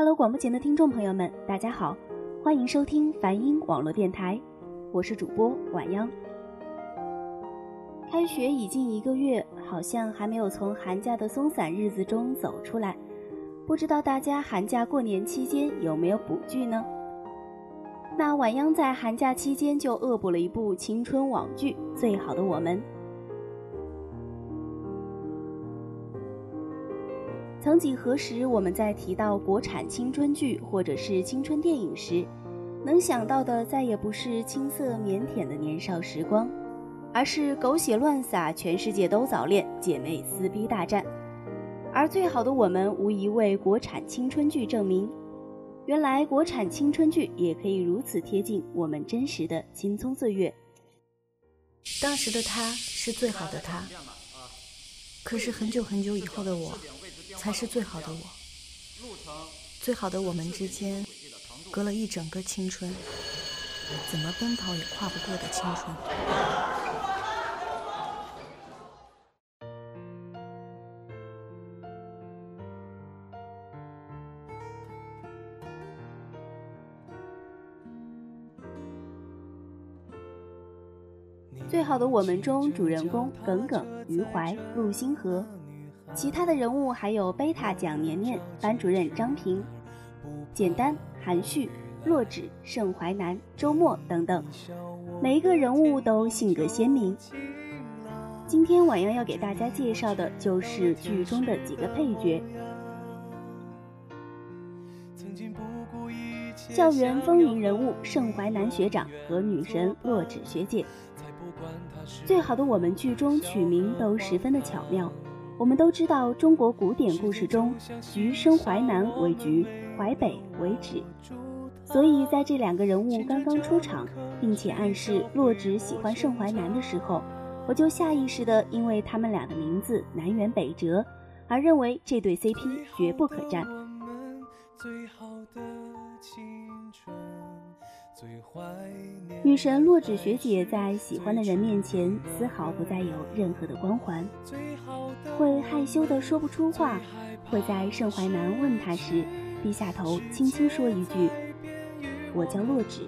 Hello，广播前的听众朋友们，大家好，欢迎收听梵音网络电台，我是主播晚央。开学已近一个月，好像还没有从寒假的松散日子中走出来，不知道大家寒假过年期间有没有补剧呢？那晚央在寒假期间就恶补了一部青春网剧《最好的我们》。曾几何时，我们在提到国产青春剧或者是青春电影时，能想到的再也不是青涩腼腆的年少时光，而是狗血乱撒、全世界都早恋、姐妹撕逼大战。而最好的我们，无疑为国产青春剧证明，原来国产青春剧也可以如此贴近我们真实的青葱岁月。当时的他是最好的他，可是很久很久以后的我。才是最好的我，最好的我们之间，隔了一整个青春，怎么奔跑也跨不过的青春。最好的我们中，主人公耿耿、余淮、陆星河。其他的人物还有贝塔蒋年年、班主任张平、简单、韩旭、洛枳、盛淮南、周末等等，每一个人物都性格鲜明。今天晚阳要给大家介绍的就是剧中的几个配角。校园风云人物盛淮南学长和女神洛枳学姐，最好的我们剧中取名都十分的巧妙。我们都知道，中国古典故事中，橘生淮南为橘，淮北为枳，所以在这两个人物刚刚出场，并且暗示洛枳喜欢盛淮南的时候，我就下意识的因为他们俩的名字南辕北辙，而认为这对 CP 绝不可战。女神洛枳学姐在喜欢的人面前丝毫不再有任何的光环，会害羞的说不出话，会在盛淮南问她时低下头轻轻说一句：“我叫洛枳。”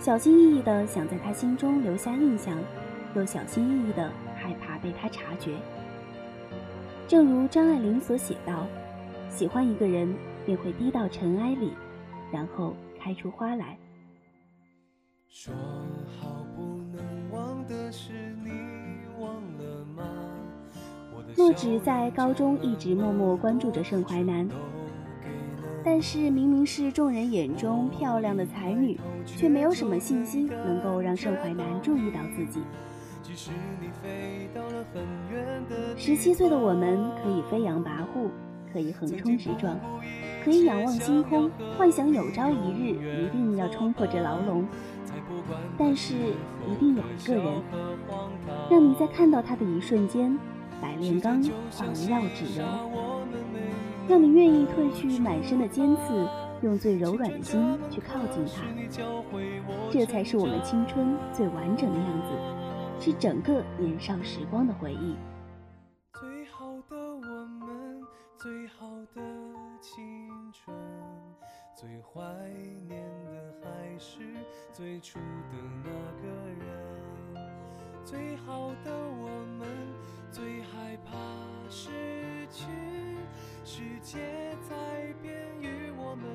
小心翼翼的想在他心中留下印象，又小心翼翼的害怕被他察觉。正如张爱玲所写道：“喜欢一个人，便会低到尘埃里，然后开出花来。”说好不能忘的事，你忘了吗？洛枳在高中一直默默关注着盛淮南。但是明明是众人眼中漂亮的才女，却没有什么信心能够让盛淮南注意到自己。十七岁的我们可以飞扬跋扈，可以横冲直撞，可以仰望星空，幻想有朝一日一定要冲破这牢笼。但是一定有一个人，让你在看到他的一瞬间，百炼钢化为绕指柔。让你愿意褪去满身的尖刺，用最柔软的心去靠近他，这才是我们青春最完整的样子，是整个年少时光的回忆。最好的我们，最好的青春，最怀念的还是最初的那个人。最好的我们，最害怕失去。世界在变，与我们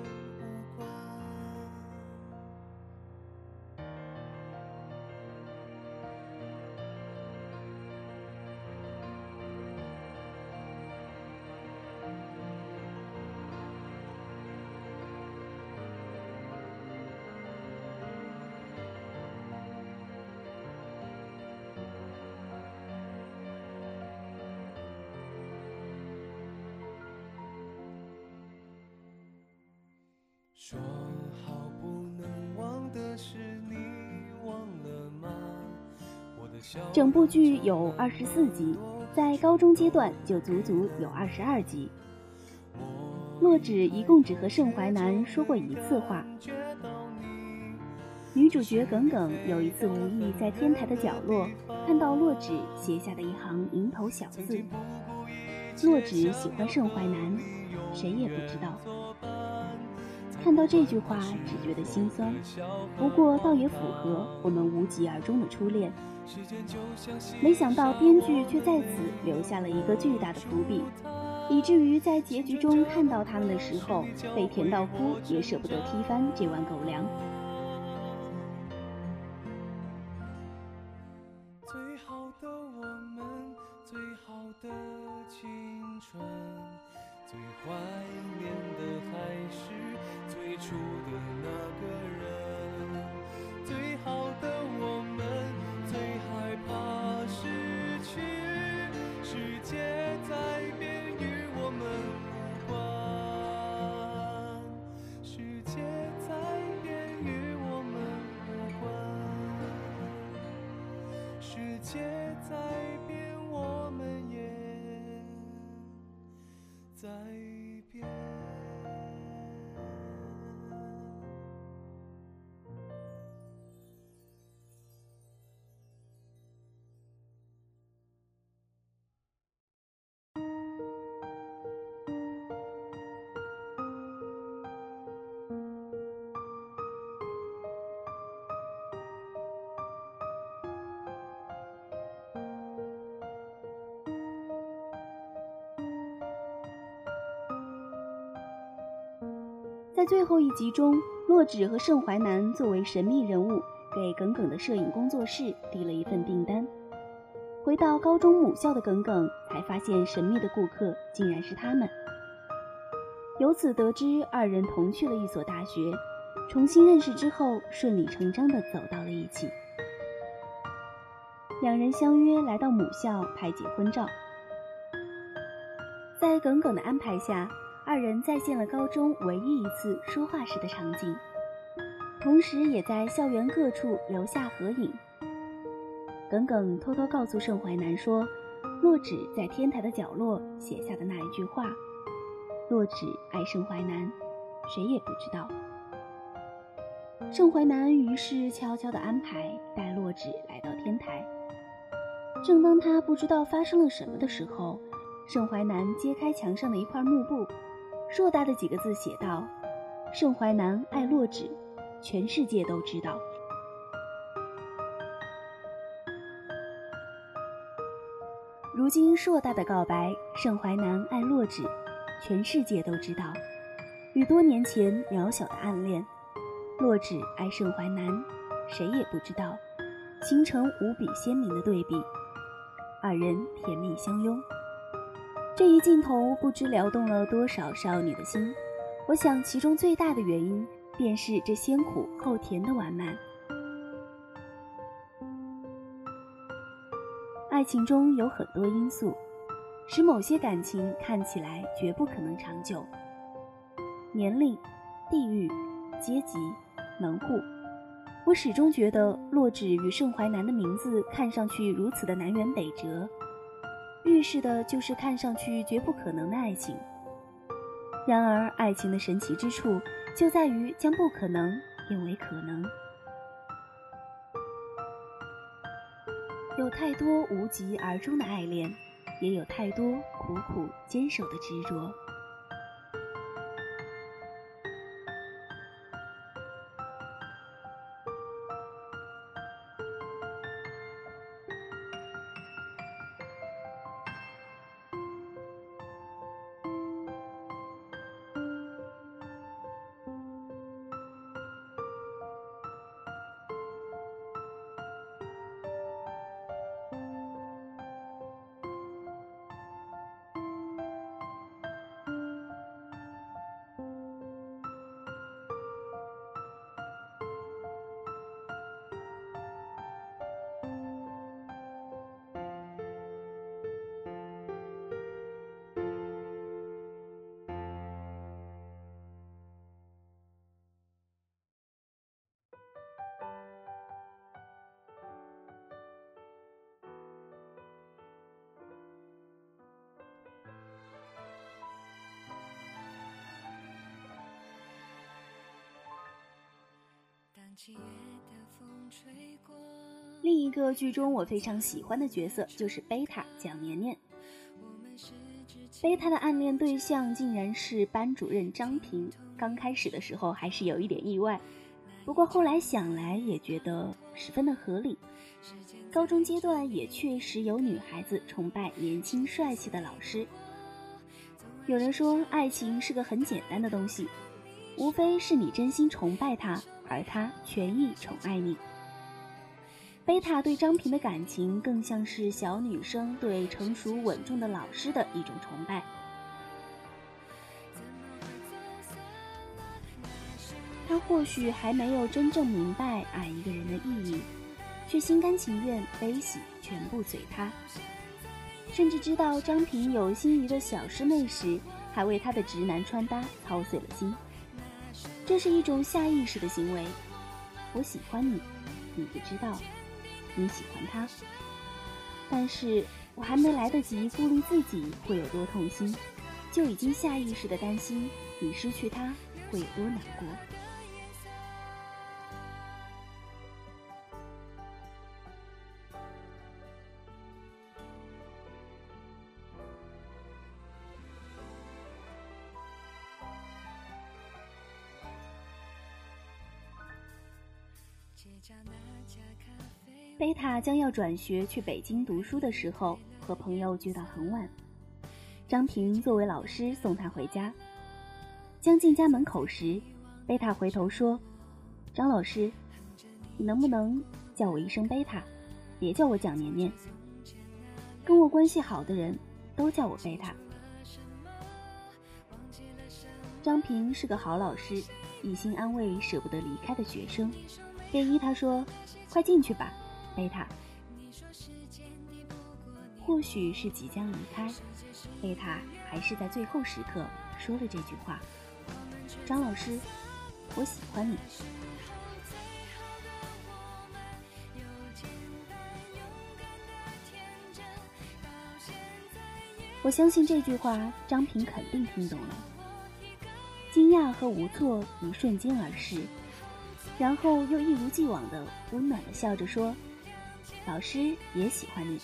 说好不能忘的事，你忘了吗？整部剧有二十四集，在高中阶段就足足有二十二集。洛枳一共只和盛淮南说过一次话。女主角耿耿有一次无意在天台的角落看到洛枳写下的一行蝇头小字：“洛枳喜欢盛淮南，谁也不知道。”看到这句话，只觉得心酸。不过倒也符合我们无疾而终的初恋。没想到编剧却在此留下了一个巨大的伏笔。以至于在结局中看到他们的时候，被甜到哭也舍不得踢翻这碗狗粮。最好的我们，最好的青春，最怀世界在变我们也在在最后一集中，洛枳和盛淮南作为神秘人物，给耿耿的摄影工作室递了一份订单。回到高中母校的耿耿，才发现神秘的顾客竟然是他们。由此得知，二人同去了一所大学，重新认识之后，顺理成章地走到了一起。两人相约来到母校拍结婚照，在耿耿的安排下。二人再现了高中唯一一次说话时的场景，同时也在校园各处留下合影。耿耿偷偷告诉盛淮南说，洛枳在天台的角落写下的那一句话：“洛枳爱盛淮南，谁也不知道。”盛淮南于是悄悄地安排带洛枳来到天台。正当他不知道发生了什么的时候，盛淮南揭开墙上的一块幕布。硕大的几个字写道：“盛淮南爱洛枳，全世界都知道。”如今硕大的告白：“盛淮南爱洛枳，全世界都知道。”与多年前渺小的暗恋，洛枳爱盛淮南，谁也不知道，形成无比鲜明的对比。二人甜蜜相拥。这一镜头不知撩动了多少少女的心，我想其中最大的原因便是这先苦后甜的完满。爱情中有很多因素，使某些感情看起来绝不可能长久。年龄、地域、阶级、门户，我始终觉得洛枳与盛淮南的名字看上去如此的南辕北辙。预示的就是看上去绝不可能的爱情。然而，爱情的神奇之处就在于将不可能变为可能。有太多无疾而终的爱恋，也有太多苦苦坚守的执着。另一个剧中我非常喜欢的角色就是贝塔蒋年年。贝塔的暗恋对象竟然是班主任张平，刚开始的时候还是有一点意外，不过后来想来也觉得十分的合理。高中阶段也确实有女孩子崇拜年轻帅气的老师。有人说，爱情是个很简单的东西，无非是你真心崇拜他，而他全意宠爱你。贝塔对张平的感情更像是小女生对成熟稳重的老师的一种崇拜。他或许还没有真正明白爱一个人的意义，却心甘情愿悲喜全部随他。甚至知道张平有心仪的小师妹时，还为他的直男穿搭操碎了心。这是一种下意识的行为。我喜欢你，你不知道。你喜欢他，但是我还没来得及顾虑自己会有多痛心，就已经下意识的担心你失去他会有多难过。贝塔将要转学去北京读书的时候，和朋友聚到很晚。张平作为老师送他回家。将近家门口时，贝塔回头说：“张老师，你能不能叫我一声贝塔，别叫我蒋年年？跟我关系好的人都叫我贝塔。”张平是个好老师，一心安慰舍不得离开的学生，便依他说：“快进去吧。”贝塔，或许是即将离开，贝塔还是在最后时刻说了这句话：“张老师，我喜欢你。”我相信这句话，张平肯定听懂了，惊讶和无措一瞬间而逝，然后又一如既往的温暖的笑着说。老师也喜欢你，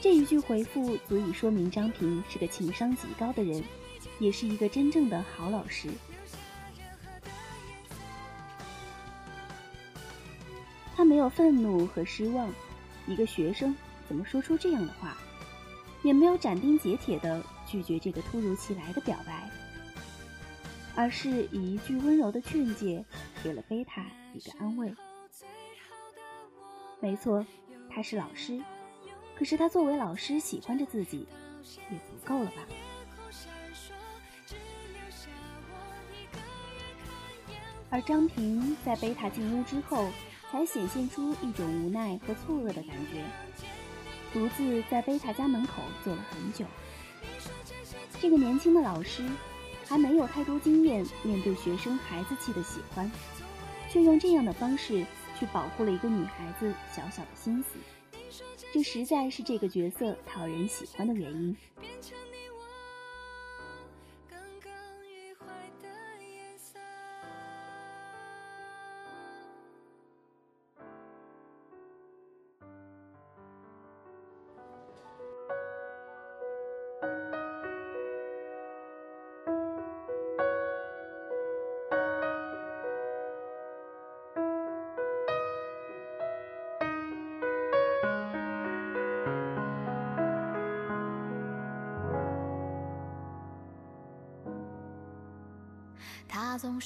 这一句回复足以说明张平是个情商极高的人，也是一个真正的好老师。他没有愤怒和失望，一个学生怎么说出这样的话，也没有斩钉截铁的拒绝这个突如其来的表白，而是以一句温柔的劝诫，给了贝塔一个安慰。没错，他是老师，可是他作为老师喜欢着自己，也足够了吧？而张平在贝塔进屋之后，才显现出一种无奈和错愕的感觉，独自在贝塔家门口坐了很久。这个年轻的老师还没有太多经验，面对学生孩子气的喜欢，却用这样的方式。去保护了一个女孩子小小的心思，这实在是这个角色讨人喜欢的原因。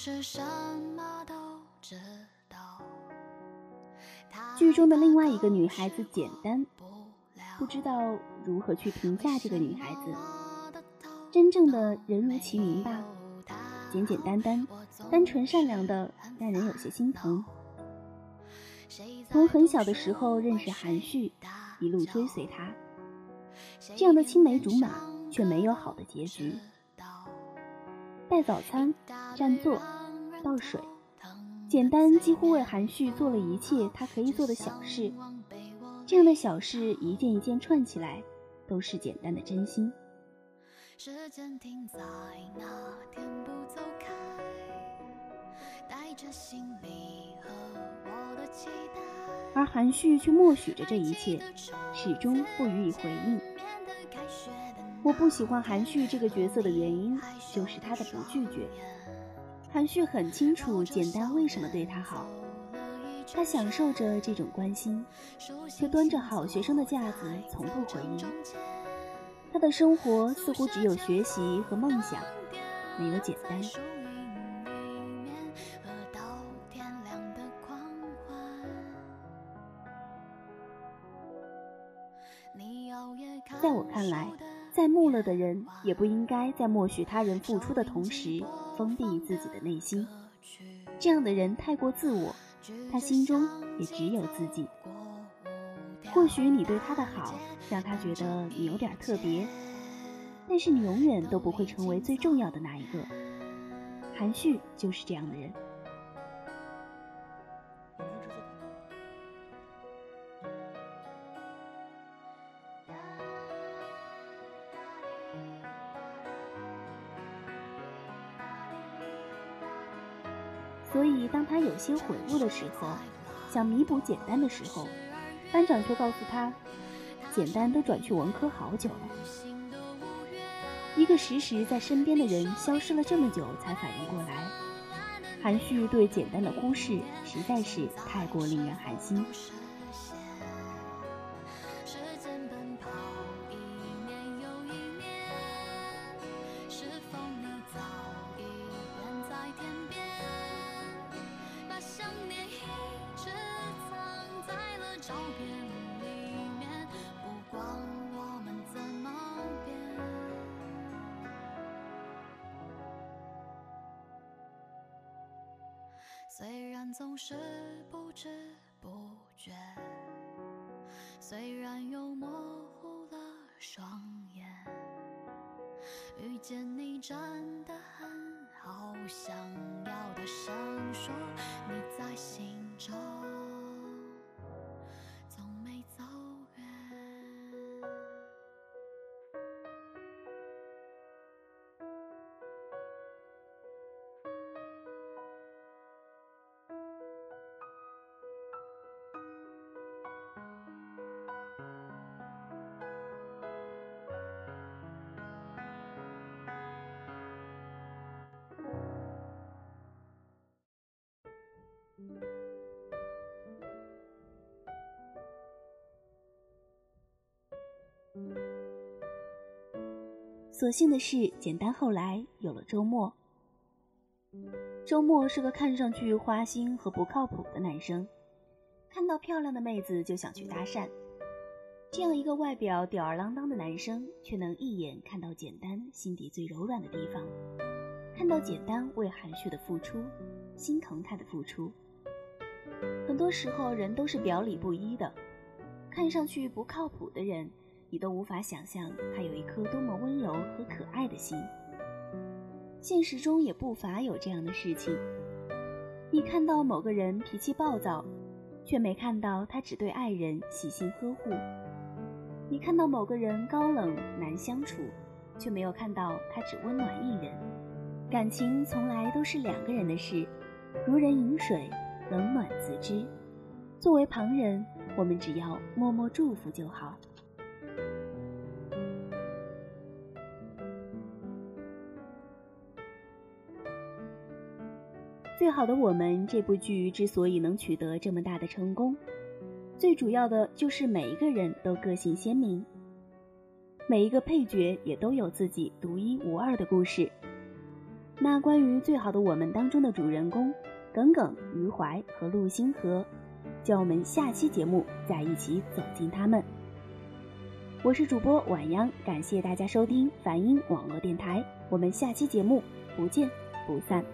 是什么都知道。剧中的另外一个女孩子简单，不知道如何去评价这个女孩子。真正的人如其名吧，简简单单、单纯善良的，让人有些心疼。从很小的时候认识韩旭，一路追随他，这样的青梅竹马却没有好的结局。带早餐、占座、倒水，简单几乎为韩旭做了一切他可以做的小事。这样的小事一件一件串起来，都是简单的真心。时间停在那天不走开，而韩旭却默许着这一切，始终不予以回应。我不喜欢韩旭这个角色的原因，就是他的不拒绝。韩旭很清楚简单为什么对他好，他享受着这种关心，却端着好学生的架子，从不回应。他的生活似乎只有学习和梦想，没有简单。在我看来，再木讷的人也不应该在默许他人付出的同时封闭自己的内心。这样的人太过自我，他心中也只有自己。或许你对他的好让他觉得你有点特别，但是你永远都不会成为最重要的那一个。韩旭就是这样的人。所以，当他有些悔悟的时候，想弥补简单的时候，班长却告诉他，简单都转去文科好久了。一个时时在身边的人消失了这么久，才反应过来，韩旭对简单的忽视实在是太过令人寒心。总是不知不觉，虽然又模糊了双眼，遇见你真的很好，想要大声说你在心中。所幸的是，简单后来有了周末。周末是个看上去花心和不靠谱的男生，看到漂亮的妹子就想去搭讪。这样一个外表吊儿郎当的男生，却能一眼看到简单心底最柔软的地方，看到简单为含蓄的付出，心疼他的付出。很多时候，人都是表里不一的，看上去不靠谱的人。你都无法想象他有一颗多么温柔和可爱的心。现实中也不乏有这样的事情：你看到某个人脾气暴躁，却没看到他只对爱人细心呵护；你看到某个人高冷难相处，却没有看到他只温暖一人。感情从来都是两个人的事，如人饮水，冷暖自知。作为旁人，我们只要默默祝福就好。最好的我们这部剧之所以能取得这么大的成功，最主要的就是每一个人都个性鲜明，每一个配角也都有自己独一无二的故事。那关于最好的我们当中的主人公耿耿、余淮和陆星河，就我们下期节目再一起走进他们。我是主播晚央，感谢大家收听梵音网络电台，我们下期节目不见不散。